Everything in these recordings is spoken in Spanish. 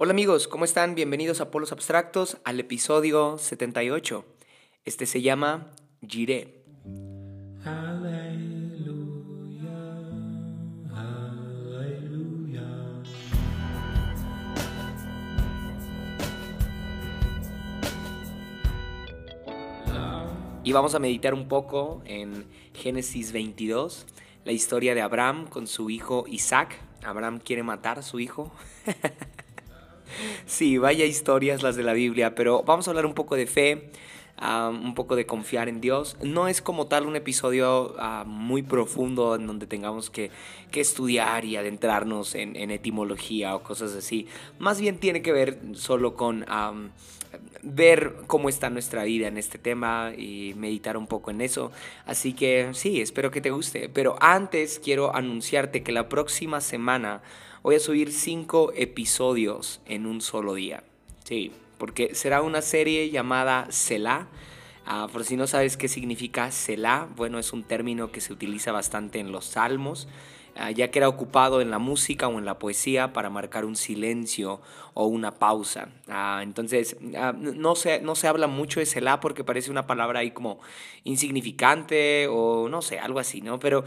Hola amigos, ¿cómo están? Bienvenidos a Polos Abstractos al episodio 78. Este se llama Giré. Y vamos a meditar un poco en Génesis 22, la historia de Abraham con su hijo Isaac. Abraham quiere matar a su hijo. Sí, vaya historias las de la Biblia, pero vamos a hablar un poco de fe, un poco de confiar en Dios. No es como tal un episodio ah, muy profundo en donde tengamos que, estudiar y adentrarnos en, etimología o cosas así. Más bien tiene que ver solo con ver cómo está nuestra vida en este tema y meditar un poco en eso. Así que sí, espero que te guste. Pero antes quiero anunciarte que la próxima semana voy a subir cinco episodios en un solo día. Sí, porque será una serie llamada Selah. Ah, por si no sabes qué significa Selah, bueno, es un término que se utiliza bastante en los salmos ya que era ocupado en la música o en la poesía para marcar un silencio o una pausa. Ah, entonces, ah, no, se, no se habla mucho de Selah porque parece una palabra ahí como insignificante o no sé, algo así, ¿no? Pero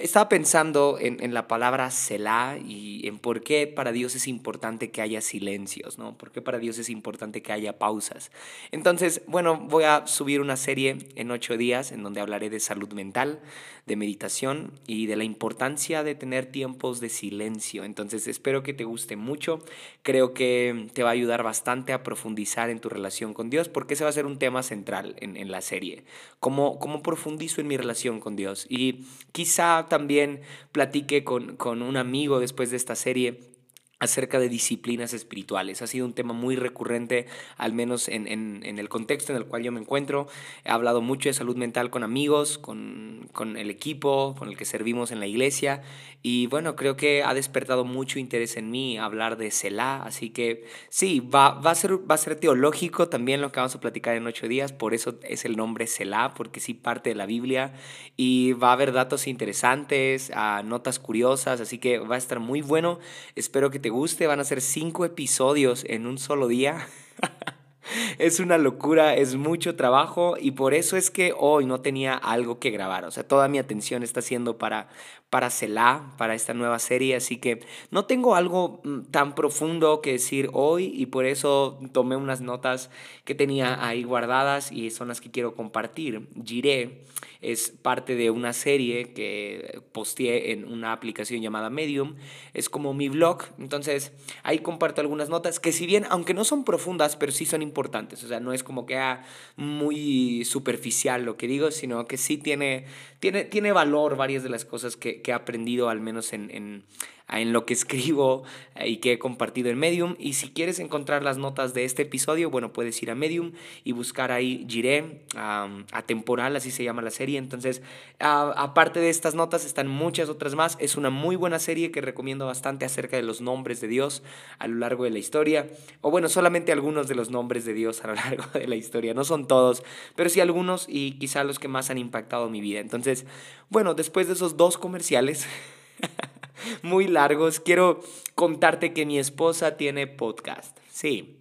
estaba pensando en, en, la palabra Selah y en por qué para Dios es importante que haya silencios, ¿no? ¿Por qué para Dios es importante que haya pausas? Entonces, bueno, voy a subir una serie en ocho días en donde hablaré de salud mental, de meditación y de la importancia de tener tiempos de silencio. Entonces espero que te guste mucho. Creo que te va a ayudar bastante a profundizar en tu relación con Dios porque ese va a ser un tema central en, la serie. ¿Cómo, ¿Cómo profundizo en mi relación con Dios? Y quizá también platique con, con un amigo después de esta serie acerca de disciplinas espirituales. Ha sido un tema muy recurrente, al menos en, el contexto en el cual yo me encuentro. He hablado mucho de salud mental con amigos, con, el equipo con el que servimos en la iglesia y bueno, creo que ha despertado mucho interés en mí hablar de Selah, así que sí, va, va, a ser, va a ser teológico también lo que vamos a platicar en ocho días, por eso es el nombre Selah, porque sí parte de la Biblia y va a haber datos interesantes, uh, notas curiosas, así que va a estar muy bueno. Espero que te guste, van a ser cinco episodios en un solo día. es una locura, es mucho trabajo y por eso es que hoy no tenía algo que grabar. O sea, toda mi atención está siendo para, para Selah, para esta nueva serie, así que no tengo algo mm, tan profundo que decir hoy y por eso tomé unas notas que tenía ahí guardadas y son las que quiero compartir. Giré es parte de una serie que posteé en una aplicación llamada Medium, es como mi blog, entonces ahí comparto algunas notas que si bien, aunque no son profundas, pero sí son importantes, o sea, no es como que ah, muy superficial lo que digo, sino que sí tiene, tiene, tiene valor varias de las cosas que, que, he aprendido, al menos en, en, en lo que escribo y que he compartido en Medium. Y si quieres encontrar las notas de este episodio, bueno, puedes ir a Medium y buscar ahí Giré, atemporal, así se llama la serie. Entonces, aparte de estas notas, están muchas otras más. Es una muy buena serie que recomiendo bastante acerca de los nombres de Dios a lo largo de la historia. O bueno, solamente algunos de los nombres de Dios a lo largo de la historia. No son todos, pero sí algunos y quizá los que más han impactado mi vida. Entonces, bueno, después de esos dos comerciales... muy largos, quiero contarte que mi esposa tiene podcast. Sí,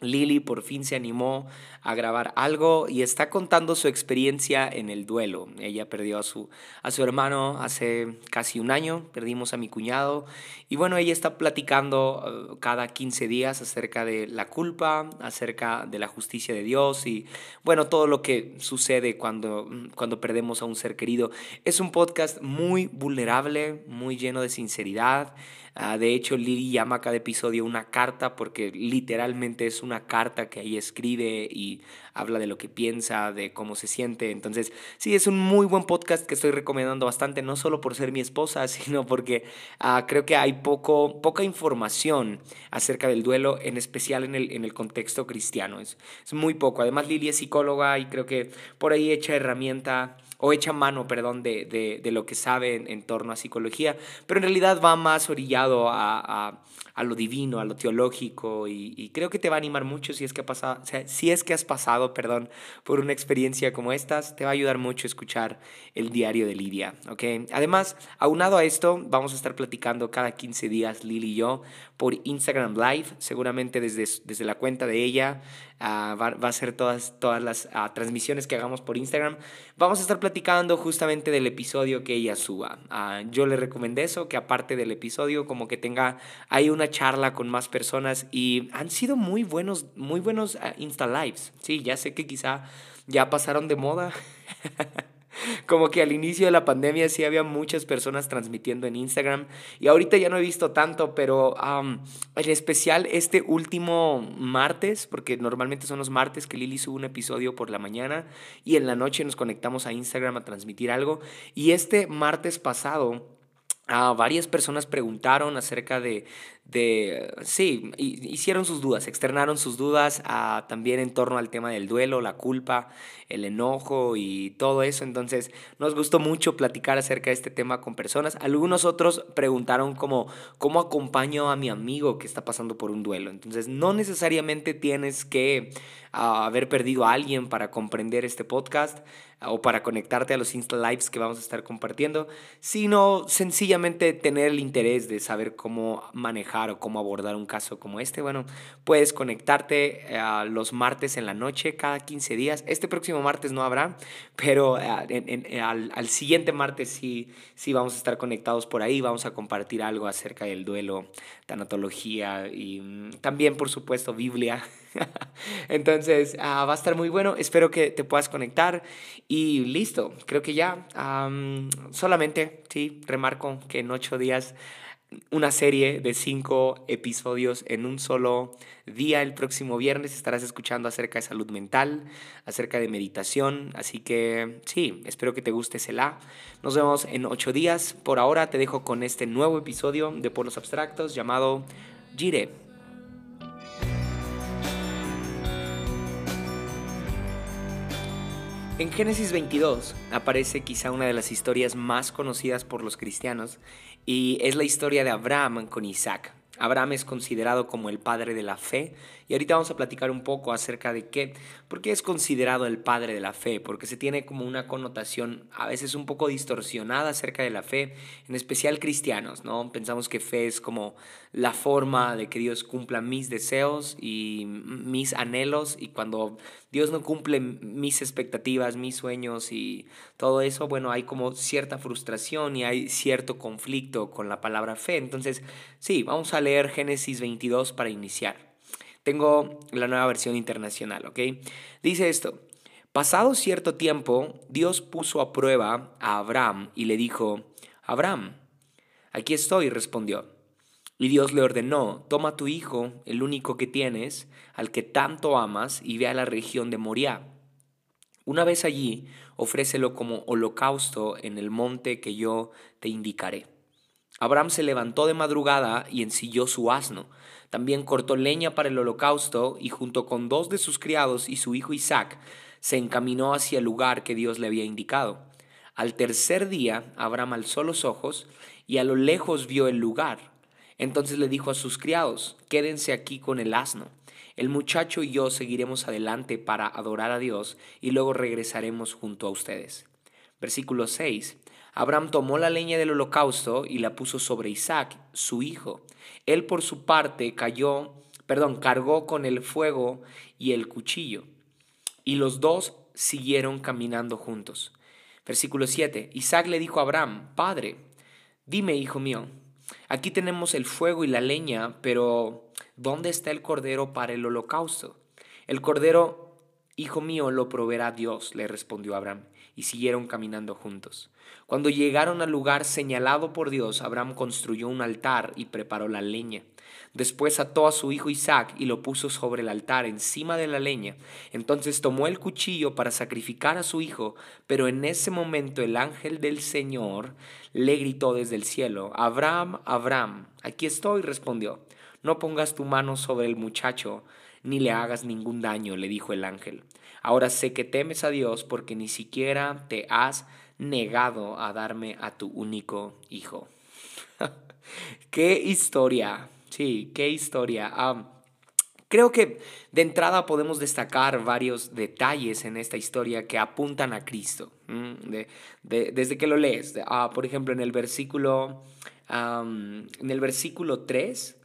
Lily por fin se animó a grabar algo y está contando su experiencia en el duelo. Ella perdió a su, a su hermano hace casi un año, perdimos a mi cuñado y bueno, ella está platicando uh, cada 15 días acerca de la culpa, acerca de la justicia de Dios y bueno, todo lo que sucede cuando, cuando perdemos a un ser querido. Es un podcast muy vulnerable, muy lleno de sinceridad. Ah, de hecho, Lili llama a cada episodio una carta porque literalmente es una carta que ahí escribe y habla de lo que piensa, de cómo se siente. Entonces, sí, es un muy buen podcast que estoy recomendando bastante, no solo por ser mi esposa, sino porque ah, creo que hay poco, poca información acerca del duelo, en especial en el, en el contexto cristiano. Es, es muy poco. Además, Lili es psicóloga y creo que por ahí echa herramienta o echa mano, perdón, de, lo que sabe en, torno a psicología, pero en realidad va más orillado a, lo divino, a lo teológico, y, creo que te va a animar mucho si es que, ha pasado, si es que has pasado perdón, por una experiencia como estas, te va a ayudar mucho escuchar el diario de Lidia. ¿okay? Además, aunado a esto, vamos a estar platicando cada 15 días, Lili y yo, por Instagram Live, seguramente desde, desde la cuenta de ella. Ah, va, a ser todas, todas las ah, transmisiones que hagamos por Instagram. Vamos a estar platicando justamente del episodio que ella suba. Ah, yo le recomendé eso, que aparte del episodio, como que tenga ahí una charla con más personas y han sido muy buenos, muy buenos Insta Lives. Sí, ya sé que quizá ya pasaron de moda. Como que al inicio de la pandemia sí había muchas personas transmitiendo en Instagram y ahorita ya no he visto tanto, pero en especial este último martes, porque normalmente son los martes que Lili sube un episodio por la mañana y en la noche nos conectamos a Instagram a transmitir algo. Y este martes pasado Ah, varias personas preguntaron acerca de, de, sí, hicieron sus dudas, externaron sus dudas ah, también en torno al tema del duelo, la culpa, el enojo y todo eso. Entonces, nos gustó mucho platicar acerca de este tema con personas. Algunos otros preguntaron como, ¿cómo acompaño a mi amigo que está pasando por un duelo? Entonces, no necesariamente tienes que ah, haber perdido a alguien para comprender este podcast o para conectarte a los Insta Lives que vamos a estar compartiendo, sino sencillamente tener el interés de saber cómo manejar o cómo abordar un caso como este. Bueno, puedes conectarte a los martes en la noche cada 15 días. Este próximo martes no habrá, pero eh, al, al, siguiente martes sí, sí vamos a estar conectados por ahí. Vamos a compartir algo acerca del duelo, tanatología y mm, también, por supuesto, Biblia. Entonces, ah, va a estar muy bueno. Espero que te puedas conectar. Y listo, creo que ya. solamente, sí, remarco que en ocho días una serie de cinco episodios en un solo día. El próximo viernes estarás escuchando acerca de salud mental, acerca de meditación. Así que sí, espero que te guste la Nos vemos en ocho días. Por ahora te dejo con este nuevo episodio de Polos Abstractos llamado Gire. En Génesis 22 aparece quizá una de las historias más conocidas por los cristianos y es la historia de Abraham con Isaac. Abraham es considerado como el padre de la fe y ahorita vamos a platicar un poco acerca de qué, por qué es considerado el padre de la fe, porque se tiene como una connotación a veces un poco distorsionada acerca de la fe, en especial cristianos, ¿no? Pensamos que fe es como la forma de que Dios cumpla mis deseos y mis anhelos y cuando Dios no cumple mis expectativas, mis sueños y todo eso, bueno, hay como cierta frustración y hay cierto conflicto con la palabra fe. Entonces, sí, vamos a leer Génesis 22 para iniciar. Tengo la nueva versión internacional, ¿ok? Dice esto. Pasado cierto tiempo, Dios puso a prueba a Abraham y le dijo, Abraham, aquí estoy, respondió. Y Dios le ordenó, toma tu hijo, el único que tienes, al que tanto amas, y ve a la región de Moriah. Una vez allí, ofrécelo como holocausto en el monte que yo te indicaré. Abraham se levantó de madrugada y ensilló su asno. También cortó leña para el holocausto y junto con dos de sus criados y su hijo Isaac se encaminó hacia el lugar que Dios le había indicado. Al tercer día Abraham alzó los ojos y a lo lejos vio el lugar. Entonces le dijo a sus criados, quédense aquí con el asno. El muchacho y yo seguiremos adelante para adorar a Dios y luego regresaremos junto a ustedes. Versículo 6. Abraham tomó la leña del holocausto y la puso sobre Isaac, su hijo. Él por su parte cayó, perdón, cargó con el fuego y el cuchillo. Y los dos siguieron caminando juntos. Versículo 7. Isaac le dijo a Abraham, Padre, dime, hijo mío, aquí tenemos el fuego y la leña, pero ¿dónde está el cordero para el holocausto? El cordero, hijo mío, lo proveerá Dios, le respondió Abraham, y siguieron caminando juntos. Cuando llegaron al lugar señalado por Dios, Abraham construyó un altar y preparó la leña. Después ató a su hijo Isaac y lo puso sobre el altar encima de la leña. Entonces tomó el cuchillo para sacrificar a su hijo, pero en ese momento el ángel del Señor le gritó desde el cielo, Abraham, Abraham, aquí estoy, respondió. no pongas tu mano sobre el muchacho, ni le hagas ningún daño, le dijo el ángel. Ahora sé que temes a Dios porque ni siquiera te has negado a darme a tu único hijo. qué historia, sí, qué historia. Creo que de entrada podemos destacar varios detalles en esta historia que apuntan a Cristo, desde que lo lees. Ah, por ejemplo, en el versículo, en el versículo 3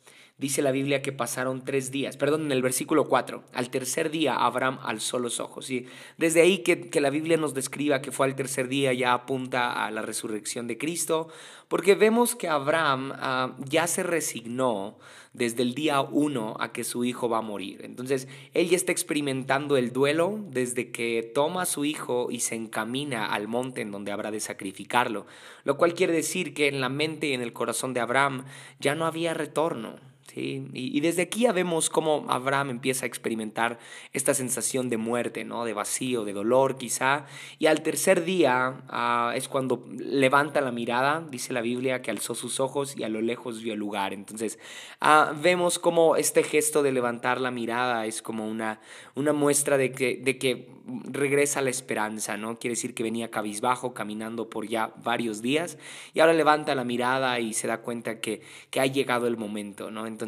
Dice la Biblia que pasaron tres días, perdón, en el versículo 4, al tercer día Abraham alzó los ojos. Y desde ahí que, la Biblia nos describa que fue al tercer día ya apunta a la resurrección de Cristo, porque vemos que Abraham ah, ya se resignó desde el día uno a que su hijo va a morir. Entonces, él ya está experimentando el duelo desde que toma a su hijo y se encamina al monte en donde habrá de sacrificarlo, lo cual quiere decir que en la mente y en el corazón de Abraham ya no había retorno. Y, desde aquí ya vemos cómo Abraham empieza a experimentar esta sensación de muerte, ¿no? de vacío, de dolor quizá. Y al tercer día ah, es cuando levanta la mirada, dice la Biblia, que alzó sus ojos y a lo lejos vio el lugar. Entonces ah, vemos cómo este gesto de levantar la mirada es como una, una muestra de que, de que regresa la esperanza, ¿no? Quiere decir que venía cabizbajo, caminando por ya varios días y ahora levanta la mirada y se da cuenta que, que ha llegado el momento, ¿no? Entonces,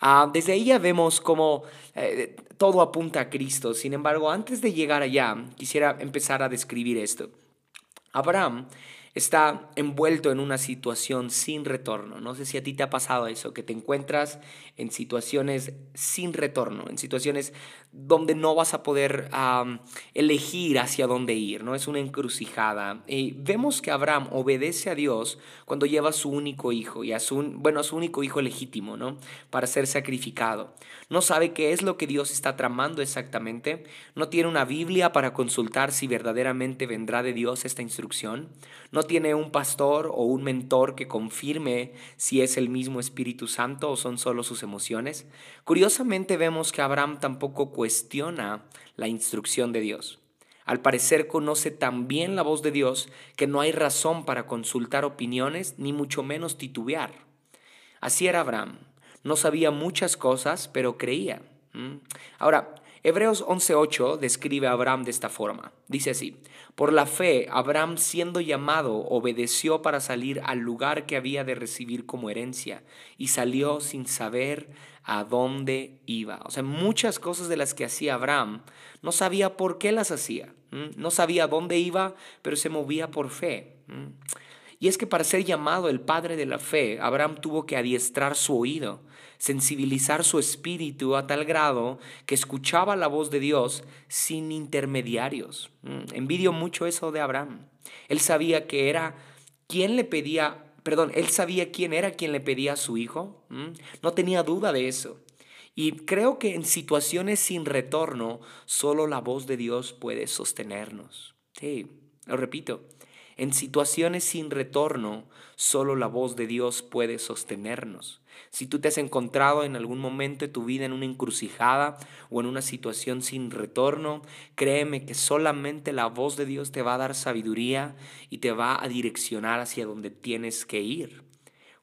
ah, desde ahí ya vemos cómo eh, todo apunta a Cristo. Sin embargo, antes de llegar allá, quisiera empezar a describir esto. Abraham está envuelto en una situación sin retorno. No sé si a ti te ha pasado eso, que te encuentras en situaciones sin retorno, en situaciones donde no vas a poder elegir hacia dónde ir, ¿no? Es una encrucijada. Y vemos que Abraham obedece a Dios cuando lleva a su único hijo, y su, bueno, a su único hijo legítimo, ¿no? Para ser sacrificado. No sabe qué es lo que Dios está tramando exactamente, no tiene una Biblia para consultar si verdaderamente vendrá de Dios esta instrucción, no tiene un pastor o un mentor que confirme si es el mismo Espíritu Santo o son solo sus emociones. Curiosamente vemos que Abraham tampoco cuestiona la instrucción de Dios. Al parecer conoce tan bien la voz de Dios que no hay razón para consultar opiniones ni mucho menos titubear. Así era Abraham. No sabía muchas cosas, pero creía. Ahora, Hebreos 11.8 describe a Abraham de esta forma. Dice así, por la fe, Abraham siendo llamado, obedeció para salir al lugar que había de recibir como herencia y salió sin saber a dónde iba. O sea, muchas cosas de las que hacía Abraham, no sabía por qué las hacía. No sabía dónde iba, pero se movía por fe. Y es que para ser llamado el padre de la fe, Abraham tuvo que adiestrar su oído, sensibilizar su espíritu a tal grado que escuchaba la voz de Dios sin intermediarios. Envidio mucho eso de Abraham. Él sabía que era quien le pedía, perdón, él sabía quién era quien le pedía a su hijo. No tenía duda de eso. Y creo que en situaciones sin retorno, solo la voz de Dios puede sostenernos. Sí, lo repito, en situaciones sin retorno, solo la voz de Dios puede sostenernos. Si tú te has encontrado en algún momento de tu vida en una encrucijada o en una situación sin retorno, créeme que solamente la voz de Dios te va a dar sabiduría y te va a direccionar hacia donde tienes que ir.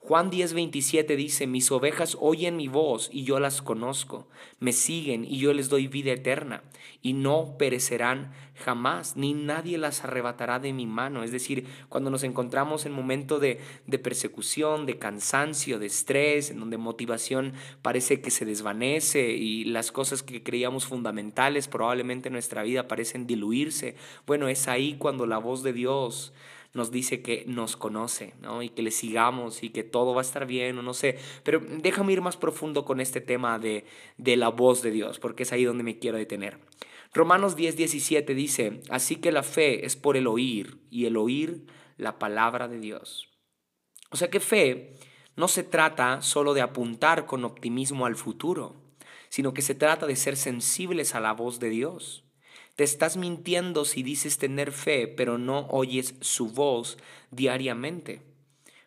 Juan 10:27 dice, mis ovejas oyen mi voz y yo las conozco, me siguen y yo les doy vida eterna y no perecerán jamás, ni nadie las arrebatará de mi mano. Es decir, cuando nos encontramos en momento de, de persecución, de cansancio, de estrés, en donde motivación parece que se desvanece y las cosas que creíamos fundamentales probablemente en nuestra vida parecen diluirse, bueno, es ahí cuando la voz de Dios nos dice que nos conoce, ¿no? Y que le sigamos y que todo va a estar bien, o no sé. Pero déjame ir más profundo con este tema de, de la voz de Dios, porque es ahí donde me quiero detener. Romanos 10, 17 dice, así que la fe es por el oír y el oír la palabra de Dios. O sea que fe no se trata solo de apuntar con optimismo al futuro, sino que se trata de ser sensibles a la voz de Dios. Te estás mintiendo si dices tener fe, pero no oyes su voz diariamente.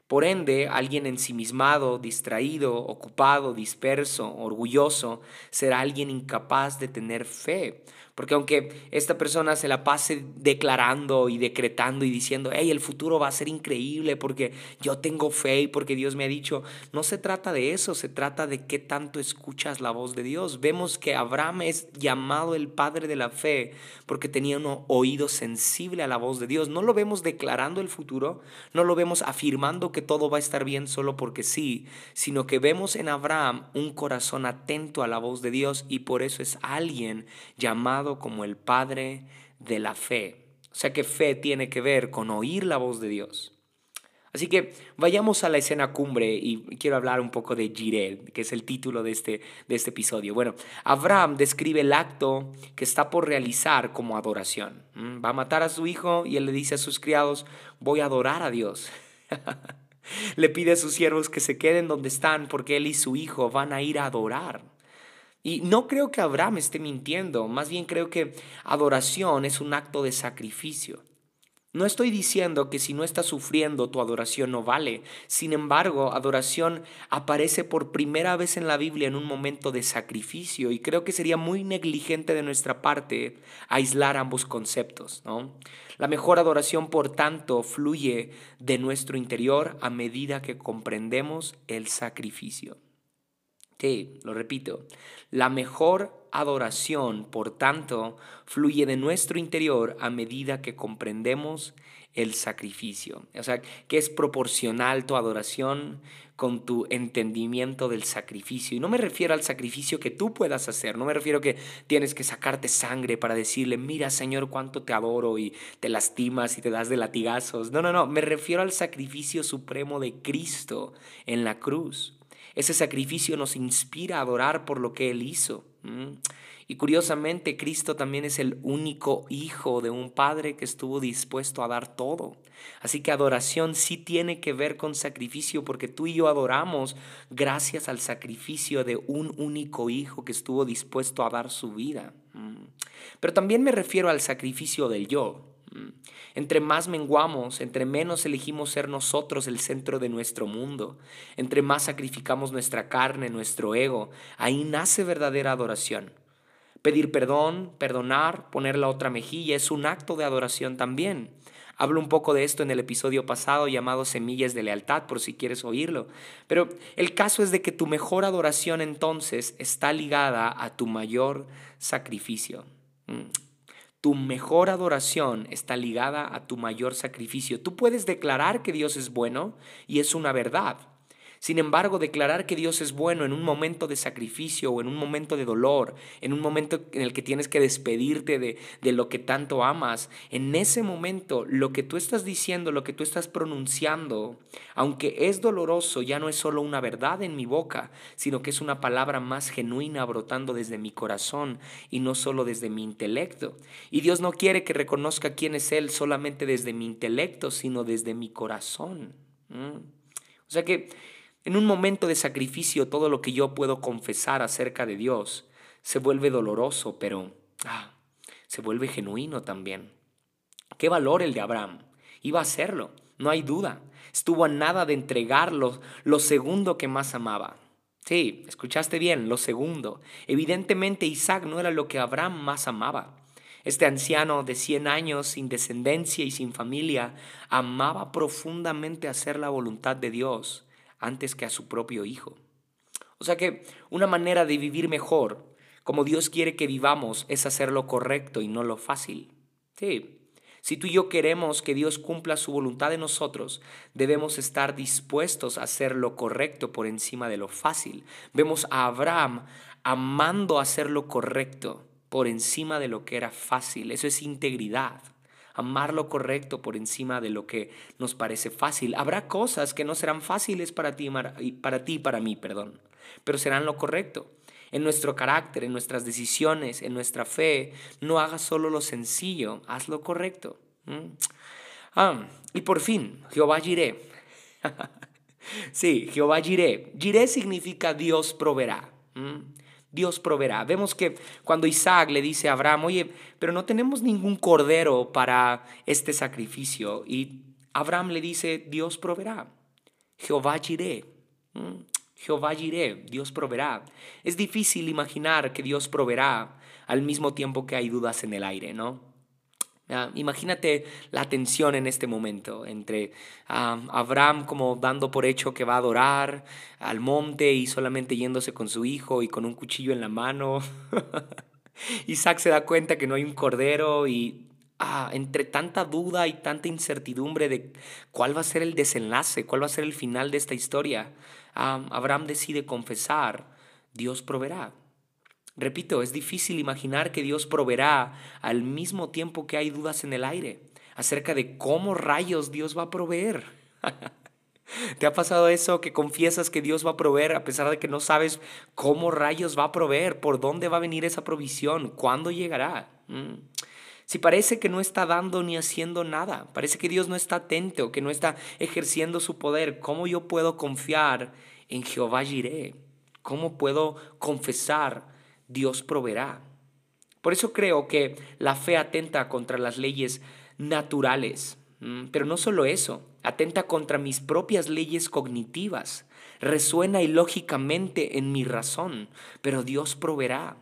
Por ende, alguien ensimismado, distraído, ocupado, disperso, orgulloso, será alguien incapaz de tener fe. Porque aunque esta persona se la pase declarando y decretando y diciendo, hey, el futuro va a ser increíble porque yo tengo fe y porque Dios me ha dicho, no se trata de eso, se trata de qué tanto escuchas la voz de Dios. Vemos que Abraham es llamado el padre de la fe porque tenía un oído sensible a la voz de Dios. No lo vemos declarando el futuro, no lo vemos afirmando que todo va a estar bien solo porque sí, sino que vemos en Abraham un corazón atento a la voz de Dios y por eso es alguien llamado como el Padre de la fe. O sea que fe tiene que ver con oír la voz de Dios. Así que vayamos a la escena cumbre y quiero hablar un poco de Jireh, que es el título de este, de este episodio. Bueno, Abraham describe el acto que está por realizar como adoración. Mm, va a matar a su hijo y él le dice a sus criados, voy a adorar a Dios. le pide a sus siervos que se queden donde están porque él y su hijo van a ir a adorar. Y no creo que Abraham esté mintiendo, más bien creo que adoración es un acto de sacrificio. No estoy diciendo que si no estás sufriendo tu adoración no vale. Sin embargo, adoración aparece por primera vez en la Biblia en un momento de sacrificio y creo que sería muy negligente de nuestra parte aislar ambos conceptos. La mejor adoración, por tanto, fluye de nuestro interior a medida que comprendemos el sacrificio. Lo repito, la mejor adoración, por tanto, fluye de nuestro interior a medida que comprendemos el sacrificio. O sea, que es proporcional tu adoración con tu entendimiento del sacrificio. Y no me refiero al sacrificio que tú puedas hacer, no me refiero que tienes que sacarte sangre para decirle, mira Señor, cuánto te adoro y te lastimas y te das de latigazos. No, no, no, me refiero al sacrificio supremo de Cristo en la cruz. Ese sacrificio nos inspira a adorar por lo que Él hizo. Y curiosamente, Cristo también es el único hijo de un padre que estuvo dispuesto a dar todo. Así que adoración sí tiene que ver con sacrificio porque tú y yo adoramos gracias al sacrificio de un único hijo que estuvo dispuesto a dar su vida. Pero también me refiero al sacrificio del yo. Entre más menguamos, entre menos elegimos ser nosotros el centro de nuestro mundo, entre más sacrificamos nuestra carne, nuestro ego, ahí nace verdadera adoración. Pedir perdón, perdonar, poner la otra mejilla es un acto de adoración también. Hablo un poco de esto en el episodio pasado llamado Semillas de Lealtad, por si quieres oírlo. Pero el caso es de que tu mejor adoración entonces está ligada a tu mayor sacrificio. Tu mejor adoración está ligada a tu mayor sacrificio. Tú puedes declarar que Dios es bueno y es una verdad. Sin embargo, declarar que Dios es bueno en un momento de sacrificio o en un momento de dolor, en un momento en el que tienes que despedirte de, de, lo que tanto amas, en ese momento lo que tú estás diciendo, lo que tú estás pronunciando, aunque es doloroso, ya no es solo una verdad en mi boca, sino que es una palabra más genuina brotando desde mi corazón y no solo desde mi intelecto. Y Dios no quiere que reconozca quién es Él solamente desde mi intelecto, sino desde mi corazón. ¿Mm? O sea que en un momento de sacrificio, todo lo que yo puedo confesar acerca de Dios se vuelve doloroso, pero ah, se vuelve genuino también. ¿Qué valor el de Abraham? Iba a hacerlo, no hay duda. Estuvo a nada de entregarlo lo segundo que más amaba. Sí, escuchaste bien, lo segundo. Evidentemente Isaac no era lo que Abraham más amaba. Este anciano de 100 años, sin descendencia y sin familia, amaba profundamente hacer la voluntad de Dios antes que a su propio Hijo. O sea que una manera de vivir mejor, como Dios quiere que vivamos, es hacer lo correcto y no lo fácil. Sí. Si tú y yo queremos que Dios cumpla su voluntad en nosotros, debemos estar dispuestos a hacer lo correcto por encima de lo fácil. Vemos a Abraham amando hacer lo correcto por encima de lo que era fácil. Eso es integridad amar lo correcto por encima de lo que nos parece fácil. Habrá cosas que no serán fáciles para ti, para ti para mí, perdón, pero serán lo correcto. En nuestro carácter, en nuestras decisiones, en nuestra fe, no hagas solo lo sencillo, haz lo correcto. Ah, y por fin, Jehová Jiré. sí, Jehová Jiré. Jiré significa Dios proveerá. Dios proveerá. Vemos que cuando Isaac le dice a Abraham, oye, pero no tenemos ningún cordero para este sacrificio. Y Abraham le dice, Dios proveerá. Jehová Jireh. Mm, Jehová Jireh, Dios proveerá. Es difícil imaginar que Dios proveerá al mismo tiempo que hay dudas en el aire, ¿no? Imagínate la tensión en este momento entre Abraham como dando por hecho que va a adorar al monte y solamente yéndose con su hijo y con un cuchillo en la mano. Isaac se da cuenta que no hay un cordero y ah, entre tanta duda y tanta incertidumbre de cuál va a ser el desenlace, cuál va a ser el final de esta historia, Abraham decide confesar, Dios proveerá. Repito, es difícil imaginar que Dios proveerá al mismo tiempo que hay dudas en el aire acerca de cómo rayos Dios va a proveer. ¿Te ha pasado eso que confiesas que Dios va a proveer a pesar de que no sabes cómo rayos va a proveer, por dónde va a venir esa provisión, cuándo llegará? Mm. Si parece que no está dando ni haciendo nada, parece que Dios no está atento, que no está ejerciendo su poder, ¿cómo yo puedo confiar en Jehová Jireh? ¿Cómo puedo confesar Dios proveerá. Por eso creo que la fe atenta contra las leyes naturales, pero no solo eso, atenta contra mis propias leyes cognitivas, resuena ilógicamente en mi razón, pero Dios proveerá.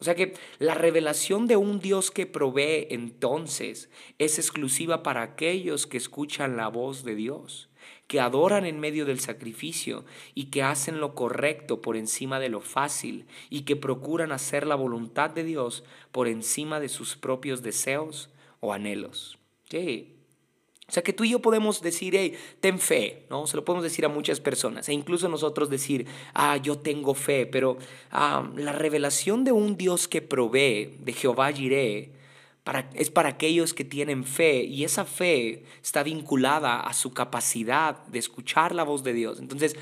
O sea que la revelación de un Dios que provee entonces es exclusiva para aquellos que escuchan la voz de Dios que adoran en medio del sacrificio y que hacen lo correcto por encima de lo fácil y que procuran hacer la voluntad de Dios por encima de sus propios deseos o anhelos. Sí. O sea que tú y yo podemos decir, hey, ten fe, ¿no? Se lo podemos decir a muchas personas, e incluso nosotros decir, ah, yo tengo fe, pero ah, la revelación de un Dios que provee, de Jehová Jireh, es para aquellos que tienen fe y esa fe está vinculada a su capacidad de escuchar la voz de Dios. Entonces,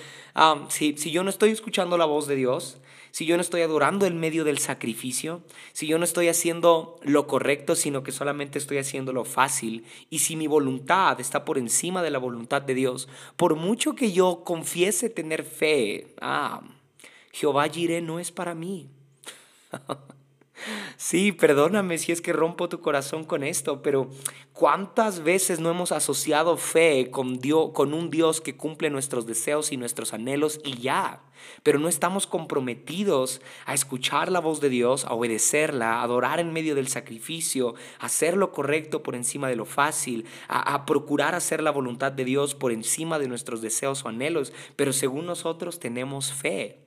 si, si yo no estoy escuchando la voz de Dios, si yo no estoy adorando en medio del sacrificio, si yo no estoy haciendo lo correcto, sino que solamente estoy haciendo lo fácil, y si mi voluntad está por encima de la voluntad de Dios, por mucho que yo confiese tener fe, ah, Jehová Jireh no es para mí. Sí, perdóname si es que rompo tu corazón con esto, pero ¿cuántas veces no hemos asociado fe con, Dios, con un Dios que cumple nuestros deseos y nuestros anhelos y ya? Pero no estamos comprometidos a escuchar la voz de Dios, a obedecerla, a adorar en medio del sacrificio, a hacer lo correcto por encima de lo fácil, a, a procurar hacer la voluntad de Dios por encima de nuestros deseos o anhelos, pero según nosotros tenemos fe.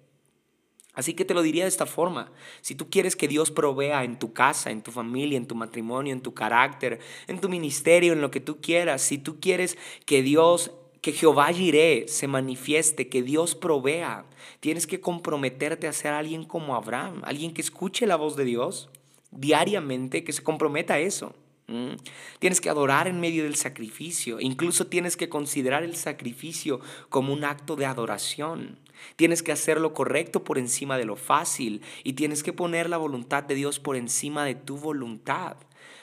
Así que te lo diría de esta forma. Si tú quieres que Dios provea en tu casa, en tu familia, en tu matrimonio, en tu carácter, en tu ministerio, en lo que tú quieras, si tú quieres que Dios, que Jehová Jireh se manifieste, que Dios provea, tienes que comprometerte a ser alguien como Abraham, alguien que escuche la voz de Dios diariamente, que se comprometa a eso. Mm. Tienes que adorar en medio del sacrificio. Incluso tienes que considerar el sacrificio como un acto de adoración. Tienes que hacer lo correcto por encima de lo fácil y tienes que poner la voluntad de Dios por encima de tu voluntad.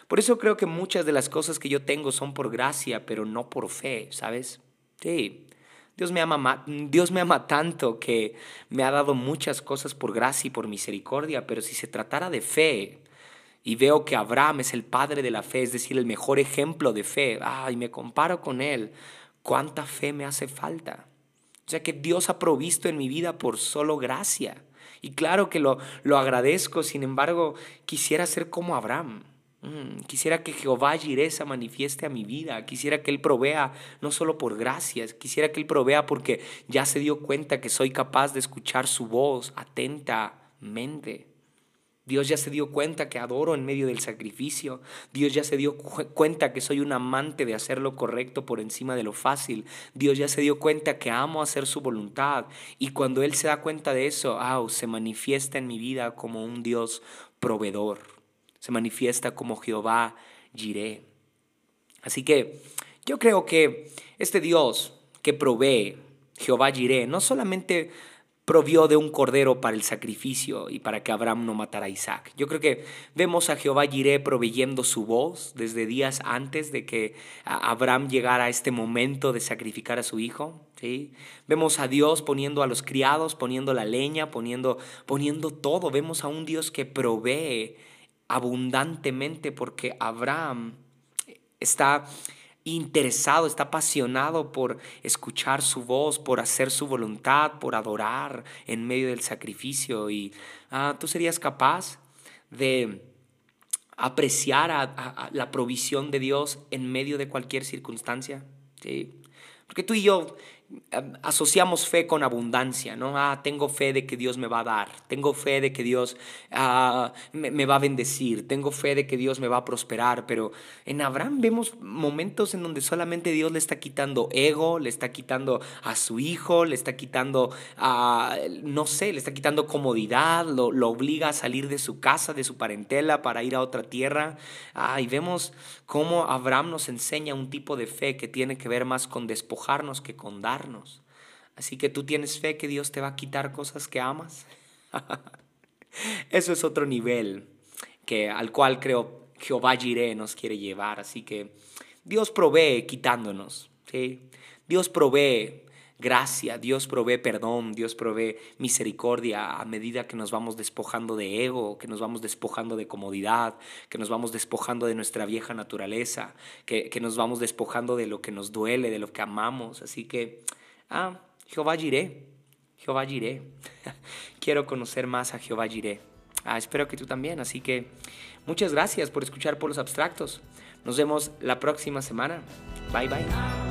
Por eso creo que muchas de las cosas que yo tengo son por gracia, pero no por fe, ¿sabes? Sí. Dios me ama, Dios me ama tanto que me ha dado muchas cosas por gracia y por misericordia, pero si se tratara de fe, y veo que Abraham es el padre de la fe, es decir, el mejor ejemplo de fe, ay, me comparo con él, ¿cuánta fe me hace falta? O sea que Dios ha provisto en mi vida por solo gracia. Y claro que lo, lo agradezco, sin embargo, quisiera ser como Abraham. Mm, quisiera que Jehová Jireh se manifieste a mi vida. Quisiera que Él provea no solo por gracias, quisiera que Él provea porque ya se dio cuenta que soy capaz de escuchar su voz atentamente. Dios ya se dio cuenta que adoro en medio del sacrificio. Dios ya se dio cuenta que soy un amante de hacer lo correcto por encima de lo fácil. Dios ya se dio cuenta que amo hacer su voluntad. Y cuando Él se da cuenta de eso, se manifiesta en mi vida como un Dios proveedor. Se manifiesta como Jehová Jireh. Así que yo creo que este Dios que provee, Jehová Jireh, no solamente provió de un cordero para el sacrificio y para que Abraham no matara a Isaac. Yo creo que vemos a Jehová Jireh proveyendo su voz desde días antes de que Abraham llegara a este momento de sacrificar a su hijo. ¿sí? Vemos a Dios poniendo a los criados, poniendo la leña, poniendo, poniendo todo. Vemos a un Dios que provee abundantemente porque Abraham está interesado, está apasionado por escuchar su voz, por hacer su voluntad, por adorar en medio del sacrificio. Y ah, tú serías capaz de apreciar la provisión de Dios en medio de cualquier circunstancia. ¿sí? Porque tú y yo asociamos fe con abundancia, ¿no? Ah, tengo fe de que Dios me va a dar, tengo fe de que Dios ah, me, va a bendecir, tengo fe de que Dios me va a prosperar, pero en Abraham vemos momentos en donde solamente Dios le está quitando ego, le está quitando a su hijo, le está quitando, a, no sé, le está quitando comodidad, lo, lo, obliga a salir de su casa, de su parentela para ir a otra tierra. Ah, y vemos cómo Abraham nos enseña un tipo de fe que tiene que ver más con despojarnos que con dar Así que tú tienes fe que Dios te va a quitar cosas que amas. Eso es otro nivel que, al cual creo Jehová Jireh nos quiere llevar. Así que Dios provee quitándonos. ¿sí? Dios provee gracia, Dios provee perdón, Dios provee misericordia a medida que nos vamos despojando de ego, que nos vamos despojando de comodidad, que nos vamos despojando de nuestra vieja naturaleza, que, que nos vamos despojando de lo que nos duele, de lo que amamos. Así que Ah, Jehová Jiré. Jehová Jiré. Quiero conocer más a Jehová Jiré. Ah, espero que tú también. Así que muchas gracias por escuchar por los abstractos. Nos vemos la próxima semana. Bye bye.